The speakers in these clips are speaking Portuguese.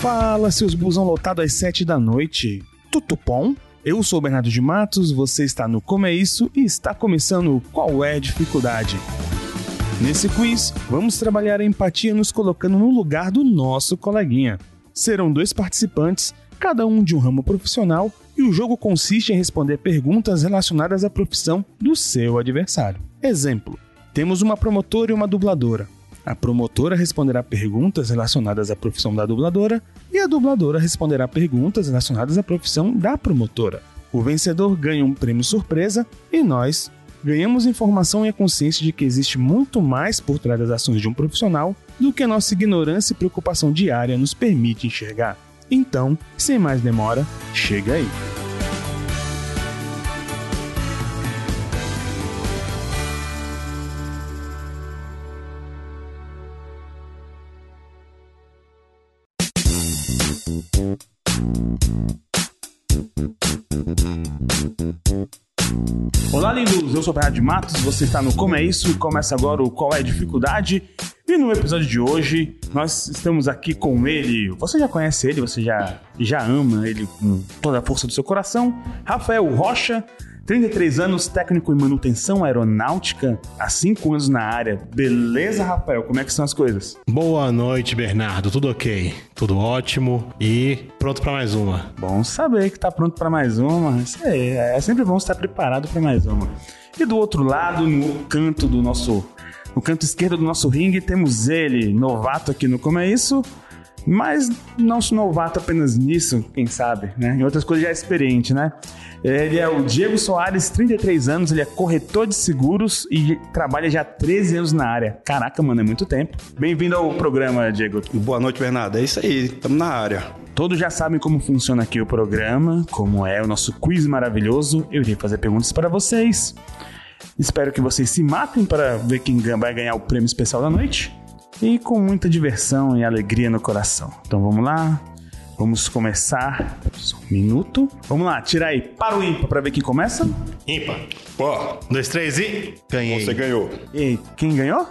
Fala, seus busão lotado às 7 da noite. Tutupom? Eu sou o Bernardo de Matos, você está no Como é Isso e está começando Qual é a Dificuldade. Nesse quiz, vamos trabalhar a empatia nos colocando no lugar do nosso coleguinha. Serão dois participantes, cada um de um ramo profissional, e o jogo consiste em responder perguntas relacionadas à profissão do seu adversário. Exemplo: temos uma promotora e uma dubladora. A promotora responderá perguntas relacionadas à profissão da dubladora e a dubladora responderá perguntas relacionadas à profissão da promotora. O vencedor ganha um prêmio surpresa e nós ganhamos informação e a consciência de que existe muito mais por trás das ações de um profissional do que a nossa ignorância e preocupação diária nos permite enxergar. Então, sem mais demora, chega aí! Olá, lindos! Eu sou o Bernardo de Matos, você está no Como é Isso e começa agora o Qual é a Dificuldade. E no episódio de hoje, nós estamos aqui com ele. Você já conhece ele, você já, já ama ele com toda a força do seu coração. Rafael Rocha, 33 anos, técnico em manutenção aeronáutica, há 5 anos na área. Beleza, Rafael? Como é que são as coisas? Boa noite, Bernardo. Tudo ok? Tudo ótimo e pronto para mais uma. Bom saber que tá pronto para mais uma. Isso aí, é sempre bom estar preparado para mais uma. E do outro lado, no canto do nosso no canto esquerdo do nosso ringue temos ele, novato aqui no Como é Isso, mas não se novato apenas nisso, quem sabe, né? Em outras coisas já é experiente, né? Ele é o Diego Soares, 33 anos, ele é corretor de seguros e trabalha já há 13 anos na área. Caraca, mano, é muito tempo. Bem-vindo ao programa, Diego. Boa noite, Bernardo. É isso aí, estamos na área. Todos já sabem como funciona aqui o programa, como é o nosso quiz maravilhoso. Eu irei fazer perguntas para vocês. Espero que vocês se matem para ver quem vai ganhar o prêmio especial da noite. E com muita diversão e alegria no coração. Então vamos lá. Vamos começar. Só um minuto. Vamos lá, tira aí para o ímpar para ver quem começa. Ímpar. Ó, Um, dois, três e. Ganhei. você ganhou. E quem ganhou?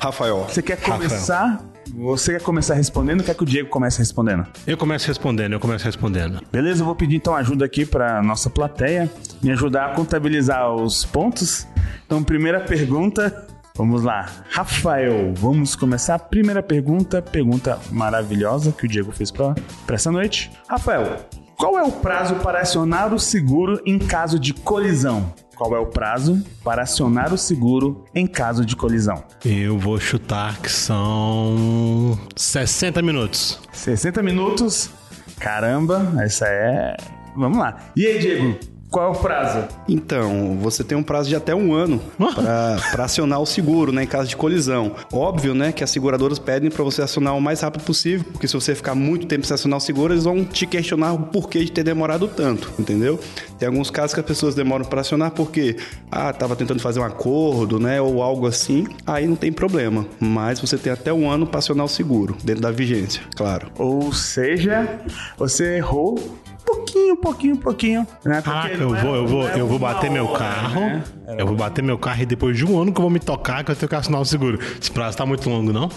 Rafael. Você quer começar? Você quer começar respondendo ou quer que o Diego comece respondendo? Eu começo respondendo, eu começo respondendo. Beleza, eu vou pedir então ajuda aqui para nossa plateia, me ajudar a contabilizar os pontos. Então, primeira pergunta, vamos lá. Rafael, vamos começar. Primeira pergunta, pergunta maravilhosa que o Diego fez para essa noite. Rafael, qual é o prazo para acionar o seguro em caso de colisão? Qual é o prazo para acionar o seguro em caso de colisão? Eu vou chutar que são 60 minutos. 60 minutos. Caramba, essa é. Vamos lá. E aí, Diego? Qual é o prazo? Então, você tem um prazo de até um ano para acionar o seguro, né, em caso de colisão. Óbvio, né, que as seguradoras pedem para você acionar o mais rápido possível, porque se você ficar muito tempo sem acionar o seguro, eles vão te questionar o porquê de ter demorado tanto, entendeu? Tem alguns casos que as pessoas demoram para acionar porque, ah, tava tentando fazer um acordo, né, ou algo assim, aí não tem problema. Mas você tem até um ano para acionar o seguro, dentro da vigência, claro. Ou seja, você errou pouquinho, pouquinho, pouquinho. Né? Porque eu vou, eu vou, eu vou bater meu hora, carro. né? Eu vou bater meu carro e depois de um ano que eu vou me tocar, que eu tenho que assinar o seguro. Esse prazo tá muito longo, não?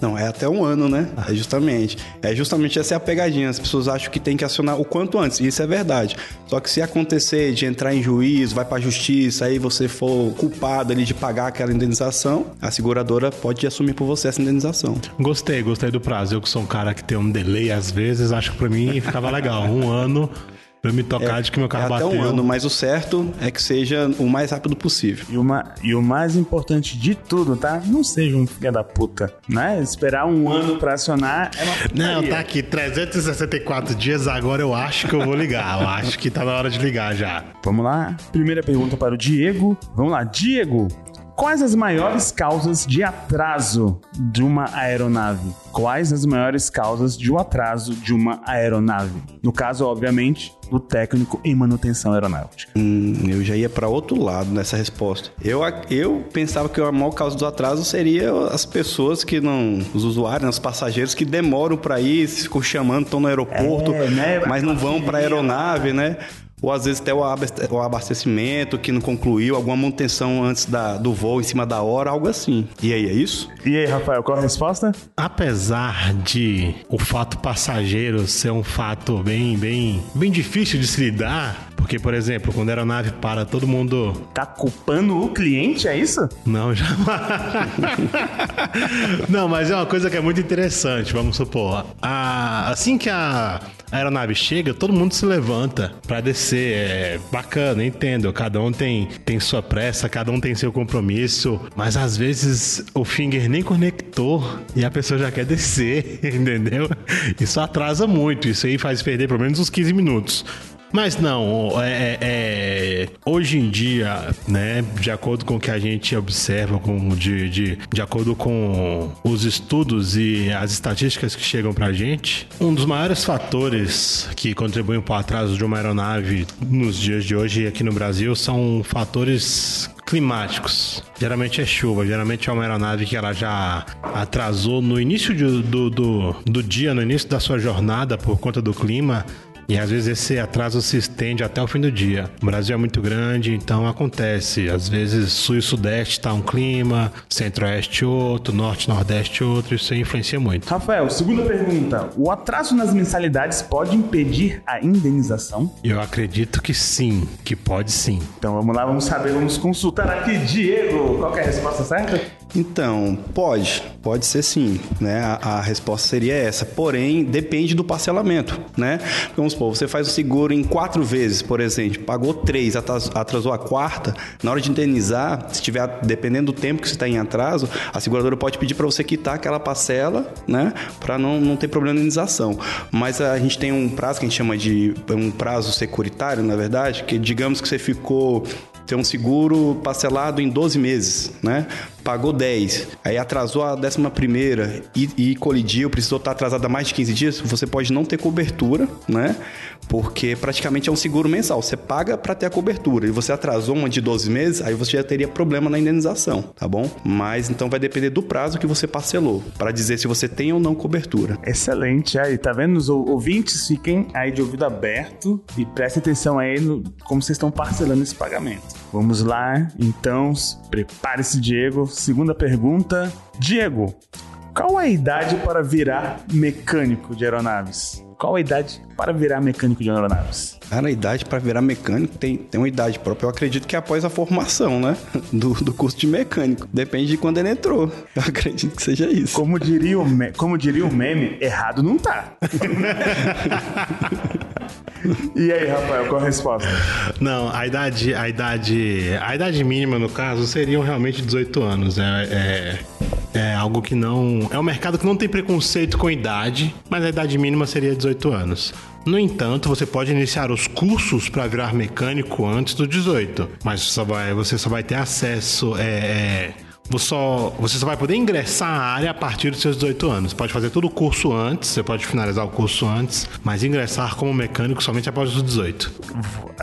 Não, é até um ano, né? É justamente. É justamente essa é a pegadinha. As pessoas acham que tem que acionar o quanto antes. E isso é verdade. Só que se acontecer de entrar em juízo, vai pra justiça, aí você for culpado ali de pagar aquela indenização, a seguradora pode assumir por você essa indenização. Gostei, gostei do prazo. Eu que sou um cara que tem um delay às vezes, acho que pra mim ficava legal. Um ano pra me tocar de que meu É carro até bateu. um ano, mas o certo é que seja o mais rápido possível. E, uma, e o mais importante de tudo, tá? Não seja um filho da puta, né? Esperar um ano pra acionar é uma Não, putaria. tá aqui 364 dias, agora eu acho que eu vou ligar. Eu acho que tá na hora de ligar já. Vamos lá. Primeira pergunta para o Diego. Vamos lá, Diego. Quais as maiores causas de atraso de uma aeronave? Quais as maiores causas de um atraso de uma aeronave? No caso, obviamente, do técnico em manutenção aeronáutica. Hum, eu já ia para outro lado nessa resposta. Eu, eu pensava que a maior causa do atraso seria as pessoas que não. Os usuários, né, os passageiros que demoram para ir, ficam chamando, estão no aeroporto, É, né? mas não vão para a aeronave, né? Ou às vezes até o abastecimento que não concluiu, alguma manutenção antes da, do voo em cima da hora, algo assim. E aí, é isso? E aí, Rafael, qual a resposta? Apesar de o fato passageiro ser um fato bem, bem, bem difícil de se lidar, porque, por exemplo, quando a aeronave para, todo mundo. Tá culpando o cliente, é isso? Não, jamais. Não, mas é uma coisa que é muito interessante, vamos supor. A... Assim que a aeronave chega, todo mundo se levanta para descer. É bacana, entendo. Cada um tem, tem sua pressa, cada um tem seu compromisso. Mas às vezes o finger nem conectou e a pessoa já quer descer, entendeu? Isso atrasa muito. Isso aí faz perder pelo menos uns 15 minutos. Mas não, é, é, é, hoje em dia, né, de acordo com o que a gente observa, com, de, de, de acordo com os estudos e as estatísticas que chegam pra gente, um dos maiores fatores que contribuem para o atraso de uma aeronave nos dias de hoje aqui no Brasil são fatores climáticos. Geralmente é chuva, geralmente é uma aeronave que ela já atrasou no início de, do, do, do dia, no início da sua jornada por conta do clima e às vezes esse atraso se estende até o fim do dia. O Brasil é muito grande, então acontece. Às vezes sul e sudeste está um clima, centro-oeste outro, norte nordeste outro, isso influencia muito. Rafael, segunda pergunta. O atraso nas mensalidades pode impedir a indenização? Eu acredito que sim, que pode sim. Então vamos lá, vamos saber, vamos consultar aqui. Diego, qual é a resposta certa? Então, pode, pode ser sim, né? A, a, resposta seria essa. Porém, depende do parcelamento, né? Vamos supor, você faz o seguro em quatro vezes, por exemplo, pagou três, atrasou a quarta, na hora de indenizar, se tiver, dependendo do tempo que você está em atraso, a seguradora pode pedir para você quitar aquela parcela, né? Para não, não ter problema de indenização. Mas a gente tem um prazo que a gente chama de um prazo securitário, na verdade, que digamos que você ficou ter um seguro parcelado em 12 meses, né? Pagou 10, aí atrasou a 11 primeira e, e colidiu, precisou estar atrasado há mais de 15 dias, você pode não ter cobertura, né? Porque praticamente é um seguro mensal. Você paga para ter a cobertura e você atrasou uma de 12 meses, aí você já teria problema na indenização, tá bom? Mas então vai depender do prazo que você parcelou para dizer se você tem ou não cobertura. Excelente, aí tá vendo? Os ouvintes fiquem aí de ouvido aberto e prestem atenção aí no como vocês estão parcelando esse pagamento. Vamos lá, então, prepare-se, Diego. Segunda pergunta. Diego, qual a idade para virar mecânico de aeronaves? Qual a idade para virar mecânico de aeronaves? Cara, a idade para virar mecânico tem, tem uma idade própria. Eu acredito que é após a formação, né? Do, do curso de mecânico. Depende de quando ele entrou. Eu acredito que seja isso. Como diria o, me... Como diria o meme, errado não tá. E aí, Rafael, qual a resposta? Não, a idade, a idade, a idade mínima no caso seriam realmente 18 anos. É, é, é, algo que não, é um mercado que não tem preconceito com idade, mas a idade mínima seria 18 anos. No entanto, você pode iniciar os cursos para virar mecânico antes dos 18, mas você só vai, você só vai ter acesso é, é você só, você só vai poder ingressar à área a partir dos seus 18 anos. Pode fazer todo o curso antes, você pode finalizar o curso antes, mas ingressar como mecânico somente após os 18.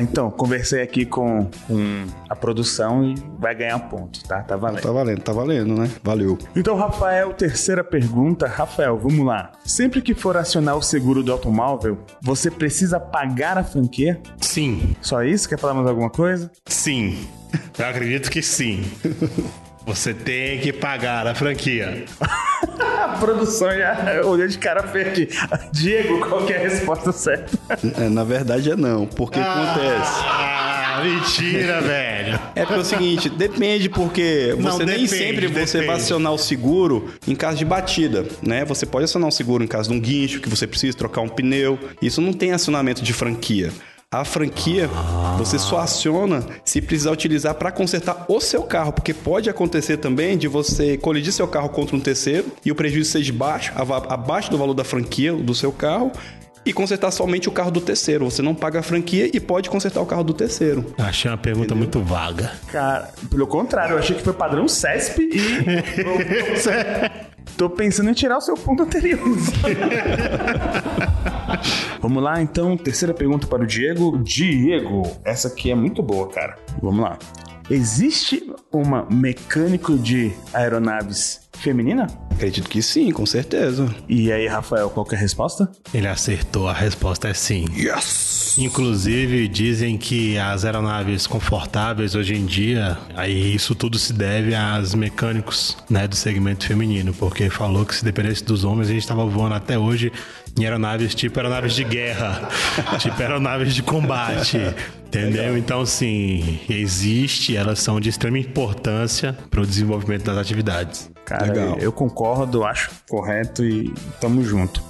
Então, conversei aqui com, com a produção e vai ganhar ponto, tá? Tá valendo. Tá valendo, tá valendo, né? Valeu. Então, Rafael, terceira pergunta. Rafael, vamos lá. Sempre que for acionar o seguro do automóvel, você precisa pagar a franquia? Sim. Só isso? Quer falar mais alguma coisa? Sim. Eu acredito que sim. Você tem que pagar a franquia. a produção já olhou de cara feia Diego, qual que é a resposta certa? É, na verdade é não. Porque ah, acontece. Ah, mentira, velho. É porque é o seguinte, depende porque você não, nem depende, sempre você depende. vai acionar o seguro em caso de batida, né? Você pode acionar o seguro em caso de um guincho que você precisa trocar um pneu. Isso não tem acionamento de franquia. A franquia ah. você só aciona se precisar utilizar para consertar o seu carro, porque pode acontecer também de você colidir seu carro contra um terceiro e o prejuízo seja baixo, abaixo do valor da franquia do seu carro e consertar somente o carro do terceiro. Você não paga a franquia e pode consertar o carro do terceiro. Achei uma pergunta Entendeu? muito vaga. Cara, pelo contrário, eu achei que foi padrão CESP e. Tô pensando em tirar o seu ponto anterior. Vamos lá, então, terceira pergunta para o Diego. Diego, essa aqui é muito boa, cara. Vamos lá. Existe uma mecânico de aeronaves feminina? Acredito que sim, com certeza. E aí, Rafael, qual que é a resposta? Ele acertou, a resposta é sim. Yes! Inclusive, dizem que as aeronaves confortáveis hoje em dia, aí isso tudo se deve aos mecânicos né, do segmento feminino, porque falou que se dependesse dos homens, a gente estava voando até hoje em aeronaves tipo aeronaves de guerra, tipo aeronaves de combate. Entendeu? Legal. Então, sim, existe, elas são de extrema importância para o desenvolvimento das atividades. Cara, Legal. eu concordo, acho correto e tamo junto.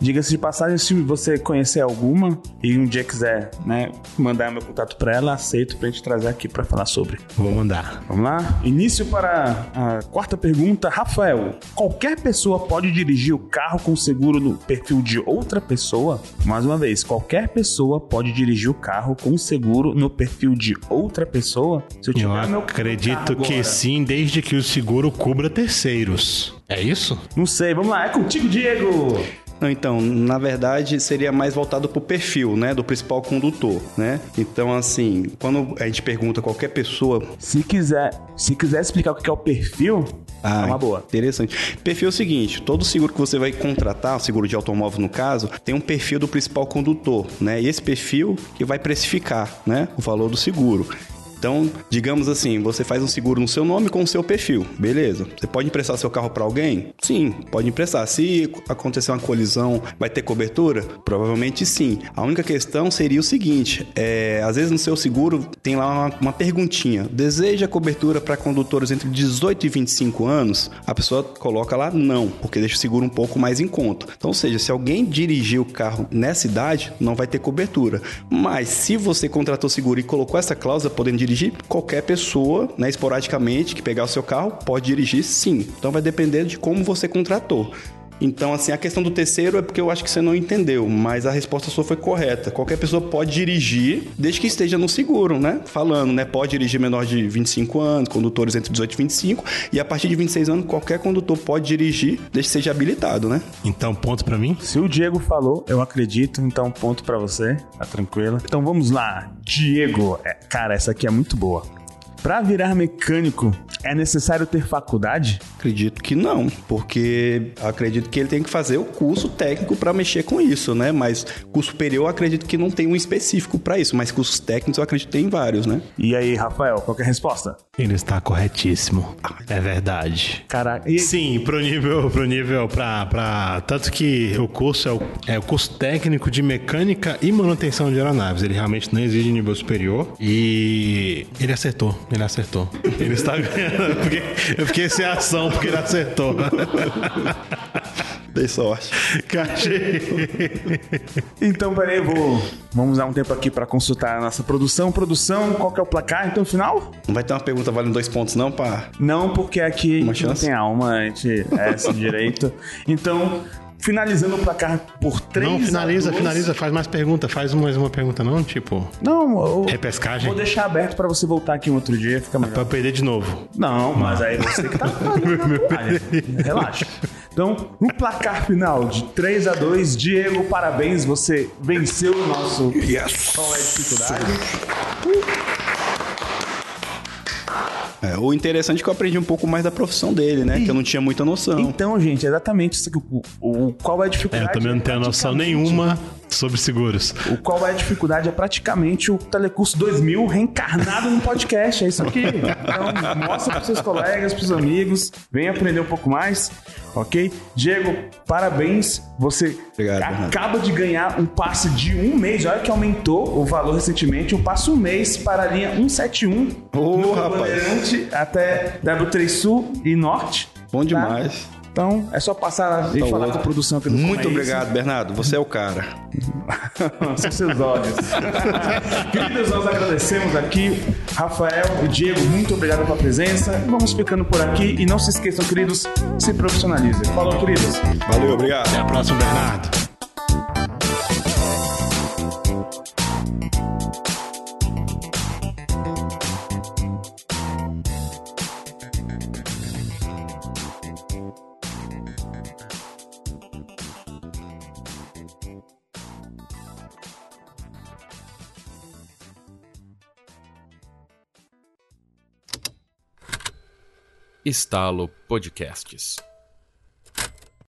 Diga-se de passagem, se você conhecer alguma e um dia quiser, né, mandar meu contato para ela, aceito pra gente trazer aqui para falar sobre. Vou mandar. Vamos lá? Início para a quarta pergunta. Rafael, qualquer pessoa pode dirigir o carro com seguro no perfil de outra pessoa? Mais uma vez, qualquer pessoa pode dirigir o carro com seguro no perfil de outra pessoa? Se eu tiver eu meu acredito que agora, sim, desde que o seguro cubra terceiros. É isso? Não sei, vamos lá, é contigo, Diego! Não, então, na verdade, seria mais voltado para o perfil, né, do principal condutor, né? Então, assim, quando a gente pergunta qualquer pessoa, se quiser, se quiser explicar o que é o perfil, ah, é uma boa. Interessante. Perfil é o seguinte: todo seguro que você vai contratar, seguro de automóvel no caso, tem um perfil do principal condutor, né? E esse perfil que vai precificar, né, o valor do seguro. Então, digamos assim, você faz um seguro no seu nome com o seu perfil, beleza. Você pode emprestar seu carro para alguém? Sim, pode emprestar. Se acontecer uma colisão, vai ter cobertura? Provavelmente sim. A única questão seria o seguinte: é, às vezes no seu seguro tem lá uma, uma perguntinha: deseja cobertura para condutores entre 18 e 25 anos? A pessoa coloca lá não, porque deixa o seguro um pouco mais em conta. Então, ou seja, se alguém dirigir o carro nessa idade, não vai ter cobertura. Mas se você contratou seguro e colocou essa cláusula podendo dirigir dirigir, qualquer pessoa, né, esporadicamente, que pegar o seu carro, pode dirigir sim. Então vai depender de como você contratou. Então, assim, a questão do terceiro é porque eu acho que você não entendeu, mas a resposta sua foi correta. Qualquer pessoa pode dirigir, desde que esteja no seguro, né? Falando, né? Pode dirigir menor de 25 anos, condutores entre 18 e 25, e a partir de 26 anos, qualquer condutor pode dirigir, desde que seja habilitado, né? Então, ponto para mim? Se o Diego falou, eu acredito, então ponto para você, tá tranquilo. Então vamos lá, Diego. É, cara, essa aqui é muito boa. Para virar mecânico, é necessário ter faculdade? Acredito que não, porque acredito que ele tem que fazer o curso técnico para mexer com isso, né? Mas curso superior, acredito que não tem um específico para isso, mas cursos técnicos eu acredito que tem vários, né? E aí, Rafael, qual é a resposta? Ele está corretíssimo. É verdade. Caraca. E... Sim, pro nível, pro nível, pra, pra... Tanto que o curso é o, é o curso técnico de mecânica e manutenção de aeronaves. Ele realmente não exige nível superior. E ele acertou, ele acertou. Ele está ganhando. Eu fiquei, eu fiquei sem ação porque ele acertou. Dei sorte. Cachei. Então, peraí, vou. Vamos dar um tempo aqui para consultar a nossa produção. Produção, qual que é o placar então final? Não vai ter uma pergunta valendo dois pontos, não, pá? Não, porque aqui uma não tem alma, a gente é esse direito. Então, finalizando o placar por 3 Não, finaliza, finaliza, faz mais pergunta, faz mais uma pergunta não, tipo... Não, eu, repescagem. Vou deixar aberto para você voltar aqui um outro dia, fica melhor. Pra perder de novo. Não, mas aí você que tá Relaxa. Então, no placar final de 3 a 2 Diego, parabéns, você venceu o nosso yes. Qual é a dificuldade? Uh. É, o interessante é que eu aprendi um pouco mais da profissão dele, né? E... Que eu não tinha muita noção. Então, gente, exatamente isso aqui. O, o, qual é a dificuldade? É, eu também não tenho noção nenhuma sobre seguros. O qual é a dificuldade é praticamente o Telecurso 2000 reencarnado no podcast. É isso aqui. Então, mostra para seus colegas, para os amigos. Vem aprender um pouco mais, ok? Diego, parabéns. Você Obrigado, acaba de ganhar um passe de um mês. Olha que aumentou o valor recentemente. Um passe um mês para a linha 171. Ô, oh, rapaz. Até W3 Sul e Norte. Bom demais. Tá? Então, é só passar e tá falar com a produção aqui do Muito obrigado, isso. Bernardo. Você é o cara. São seus olhos. Queridos, nós agradecemos aqui, Rafael e Diego. Muito obrigado pela presença. Vamos ficando por aqui. E não se esqueçam, queridos, se profissionalizem. Falou, queridos. Valeu, obrigado. Até a próxima, Bernardo. Estalo Podcasts.